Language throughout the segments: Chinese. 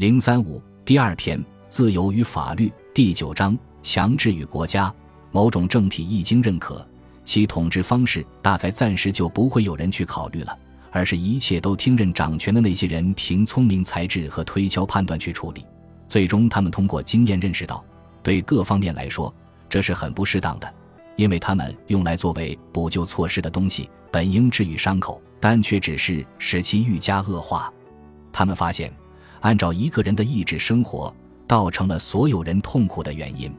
零三五第二篇自由与法律第九章强制与国家。某种政体一经认可，其统治方式大概暂时就不会有人去考虑了，而是一切都听任掌权的那些人凭聪明才智和推敲判断去处理。最终，他们通过经验认识到，对各方面来说，这是很不适当的，因为他们用来作为补救措施的东西本应治愈伤口，但却只是使其愈加恶化。他们发现，按照一个人的意志生活，造成了所有人痛苦的原因。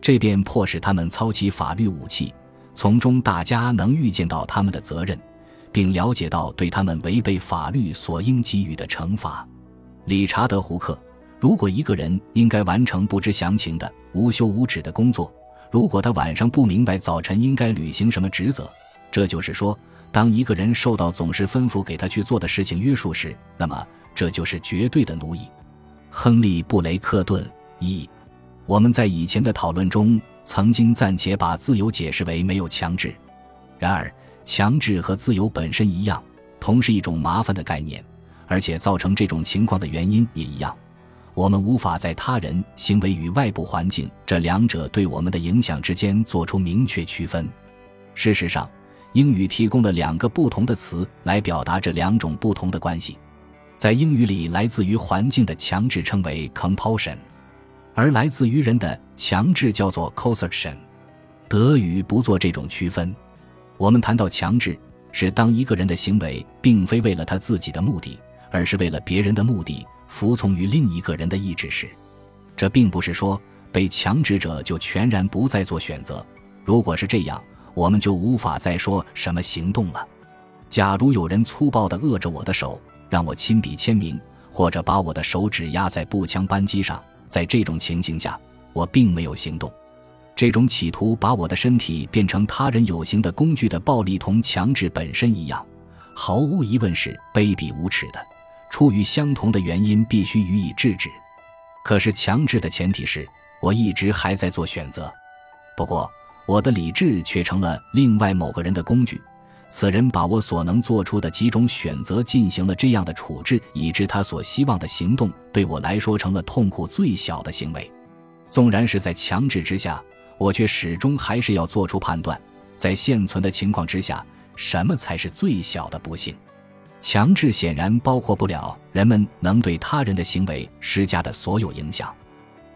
这便迫使他们操起法律武器，从中大家能预见到他们的责任，并了解到对他们违背法律所应给予的惩罚。理查德·胡克。如果一个人应该完成不知详情的无休无止的工作，如果他晚上不明白早晨应该履行什么职责，这就是说，当一个人受到总是吩咐给他去做的事情约束时，那么这就是绝对的奴役。亨利·布雷克顿一，我们在以前的讨论中曾经暂且把自由解释为没有强制，然而强制和自由本身一样，同是一种麻烦的概念，而且造成这种情况的原因也一样。我们无法在他人行为与外部环境这两者对我们的影响之间做出明确区分。事实上，英语提供了两个不同的词来表达这两种不同的关系。在英语里，来自于环境的强制称为 compulsion，而来自于人的强制叫做 coercion。德语不做这种区分。我们谈到强制，是当一个人的行为并非为了他自己的目的，而是为了别人的目的。服从于另一个人的意志时，这并不是说被强制者就全然不再做选择。如果是这样，我们就无法再说什么行动了。假如有人粗暴地扼着我的手，让我亲笔签名，或者把我的手指压在步枪扳机上，在这种情形下，我并没有行动。这种企图把我的身体变成他人有形的工具的暴力，同强制本身一样，毫无疑问是卑鄙无耻的。出于相同的原因，必须予以制止。可是强制的前提是我一直还在做选择。不过，我的理智却成了另外某个人的工具。此人把我所能做出的几种选择进行了这样的处置，以致他所希望的行动对我来说成了痛苦最小的行为。纵然是在强制之下，我却始终还是要做出判断：在现存的情况之下，什么才是最小的不幸？强制显然包括不了人们能对他人的行为施加的所有影响，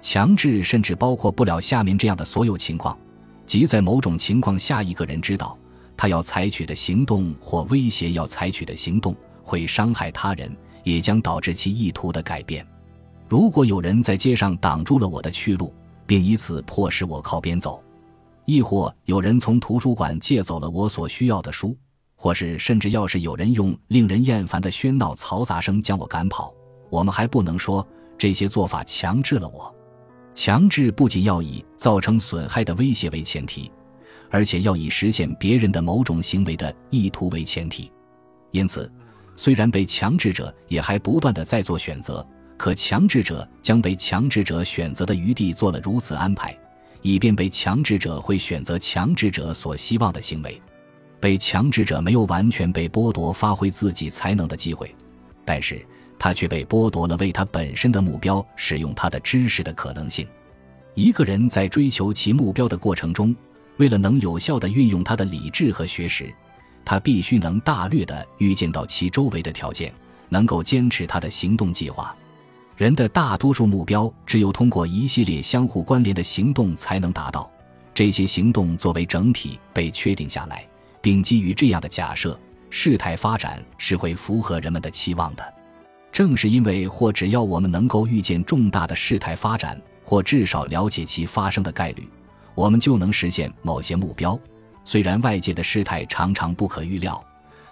强制甚至包括不了下面这样的所有情况：即在某种情况下，一个人知道他要采取的行动或威胁要采取的行动会伤害他人，也将导致其意图的改变。如果有人在街上挡住了我的去路，并以此迫使我靠边走，亦或有人从图书馆借走了我所需要的书。或是甚至要是有人用令人厌烦的喧闹嘈杂声将我赶跑，我们还不能说这些做法强制了我。强制不仅要以造成损害的威胁为前提，而且要以实现别人的某种行为的意图为前提。因此，虽然被强制者也还不断的在做选择，可强制者将被强制者选择的余地做了如此安排，以便被强制者会选择强制者所希望的行为。被强制者没有完全被剥夺发挥自己才能的机会，但是他却被剥夺了为他本身的目标使用他的知识的可能性。一个人在追求其目标的过程中，为了能有效地运用他的理智和学识，他必须能大略地预见到其周围的条件，能够坚持他的行动计划。人的大多数目标只有通过一系列相互关联的行动才能达到，这些行动作为整体被确定下来。并基于这样的假设，事态发展是会符合人们的期望的。正是因为或只要我们能够预见重大的事态发展，或至少了解其发生的概率，我们就能实现某些目标。虽然外界的事态常常不可预料，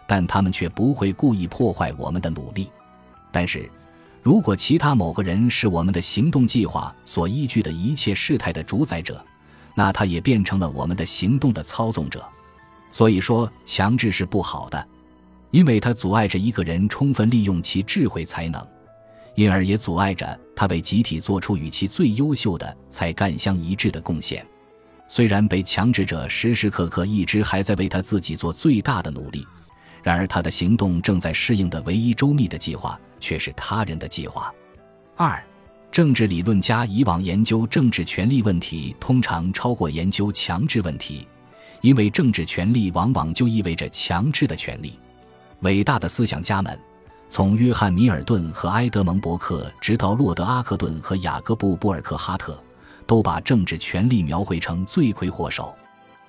但他们却不会故意破坏我们的努力。但是，如果其他某个人是我们的行动计划所依据的一切事态的主宰者，那他也变成了我们的行动的操纵者。所以说，强制是不好的，因为它阻碍着一个人充分利用其智慧才能，因而也阻碍着他为集体做出与其最优秀的才干相一致的贡献。虽然被强制者时时刻刻一直还在为他自己做最大的努力，然而他的行动正在适应的唯一周密的计划却是他人的计划。二，政治理论家以往研究政治权力问题，通常超过研究强制问题，因为政治权力往往就意味着强制的权利。伟大的思想家们，从约翰·米尔顿和埃德蒙·伯克，直到洛德·阿克顿和雅各布·布尔克哈特，都把政治权力描绘成罪魁祸首。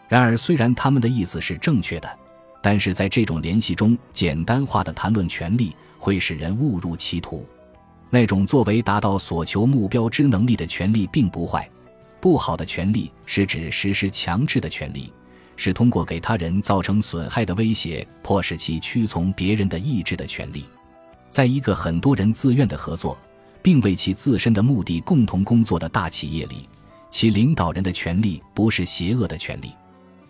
然而，虽然他们的意思是正确的，但是在这种联系中，简单化的谈论权力会使人误入歧途。那种作为达到所求目标之能力的权利并不坏，不好的权利是指实施强制的权利，是通过给他人造成损害的威胁，迫使其屈从别人的意志的权利。在一个很多人自愿的合作，并为其自身的目的共同工作的大企业里，其领导人的权利不是邪恶的权利。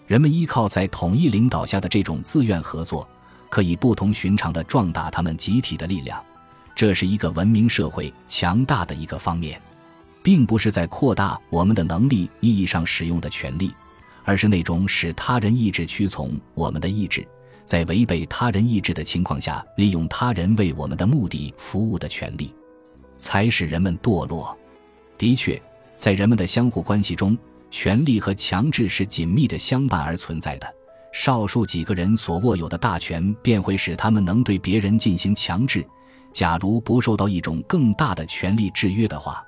人们依靠在统一领导下的这种自愿合作，可以不同寻常地壮大他们集体的力量。这是一个文明社会强大的一个方面，并不是在扩大我们的能力意义上使用的权利，而是那种使他人意志屈从我们的意志，在违背他人意志的情况下，利用他人为我们的目的服务的权利，才使人们堕落。的确，在人们的相互关系中，权力和强制是紧密的相伴而存在的。少数几个人所握有的大权，便会使他们能对别人进行强制。假如不受到一种更大的权力制约的话，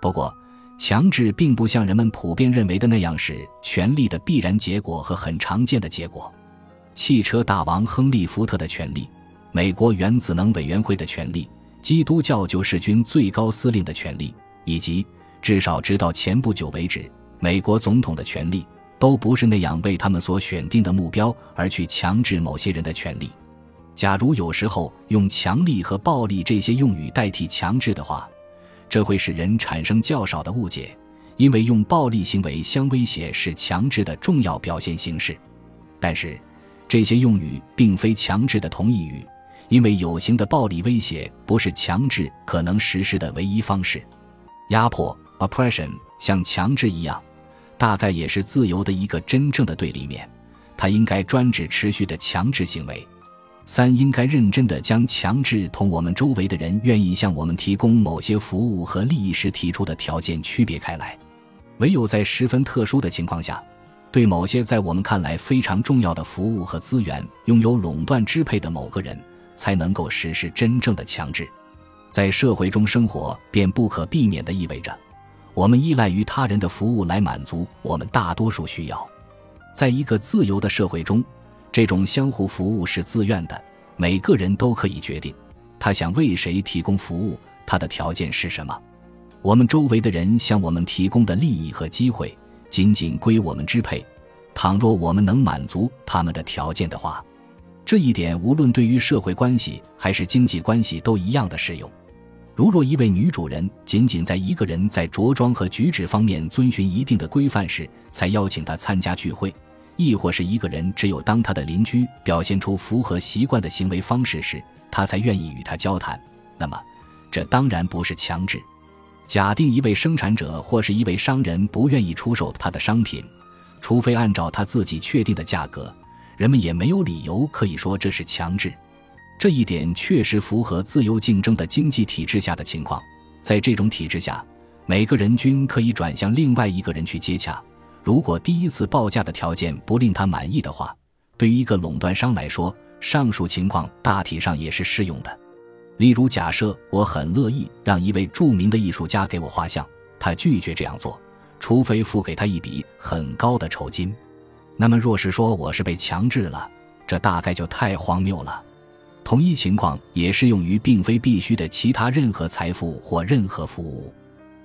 不过，强制并不像人们普遍认为的那样是权力的必然结果和很常见的结果。汽车大王亨利·福特的权利，美国原子能委员会的权利，基督教救世军最高司令的权利，以及至少直到前不久为止，美国总统的权利，都不是那样为他们所选定的目标而去强制某些人的权利。假如有时候用强力和暴力这些用语代替强制的话，这会使人产生较少的误解，因为用暴力行为相威胁是强制的重要表现形式。但是，这些用语并非强制的同义语，因为有形的暴力威胁不是强制可能实施的唯一方式。压迫 （oppression） 像强制一样，大概也是自由的一个真正的对立面，它应该专指持续的强制行为。三应该认真地将强制同我们周围的人愿意向我们提供某些服务和利益时提出的条件区别开来。唯有在十分特殊的情况下，对某些在我们看来非常重要的服务和资源拥有垄断支配的某个人，才能够实施真正的强制。在社会中生活便不可避免地意味着，我们依赖于他人的服务来满足我们大多数需要。在一个自由的社会中。这种相互服务是自愿的，每个人都可以决定他想为谁提供服务，他的条件是什么。我们周围的人向我们提供的利益和机会仅仅归我们支配。倘若我们能满足他们的条件的话，这一点无论对于社会关系还是经济关系都一样的适用。如若一位女主人仅仅在一个人在着装和举止方面遵循一定的规范时才邀请他参加聚会，亦或是一个人，只有当他的邻居表现出符合习惯的行为方式时，他才愿意与他交谈。那么，这当然不是强制。假定一位生产者或是一位商人不愿意出售他的商品，除非按照他自己确定的价格，人们也没有理由可以说这是强制。这一点确实符合自由竞争的经济体制下的情况。在这种体制下，每个人均可以转向另外一个人去接洽。如果第一次报价的条件不令他满意的话，对于一个垄断商来说，上述情况大体上也是适用的。例如，假设我很乐意让一位著名的艺术家给我画像，他拒绝这样做，除非付给他一笔很高的酬金。那么，若是说我是被强制了，这大概就太荒谬了。同一情况也适用于并非必须的其他任何财富或任何服务。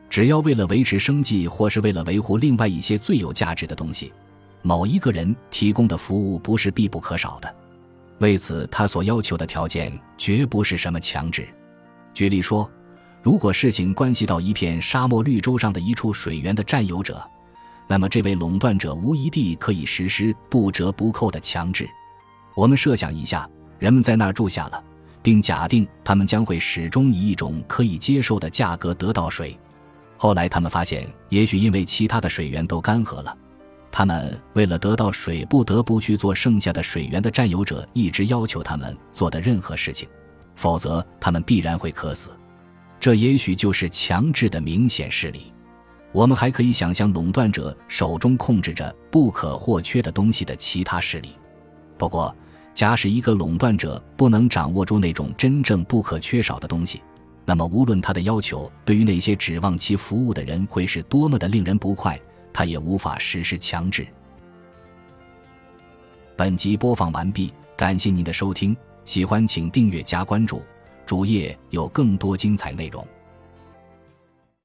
只要为了维持生计，或是为了维护另外一些最有价值的东西，某一个人提供的服务不是必不可少的。为此，他所要求的条件绝不是什么强制。举例说，如果事情关系到一片沙漠绿洲上的一处水源的占有者，那么这位垄断者无疑地可以实施不折不扣的强制。我们设想一下，人们在那儿住下了，并假定他们将会始终以一种可以接受的价格得到水。后来，他们发现，也许因为其他的水源都干涸了，他们为了得到水，不得不去做剩下的水源的占有者一直要求他们做的任何事情，否则他们必然会渴死。这也许就是强制的明显事例。我们还可以想象垄断者手中控制着不可或缺的东西的其他势力。不过，假使一个垄断者不能掌握住那种真正不可缺少的东西，那么无论他的要求对于那些指望其服务的人会是多么的令人不快，他也无法实施强制。本集播放完毕，感谢您的收听，喜欢请订阅加关注，主页有更多精彩内容。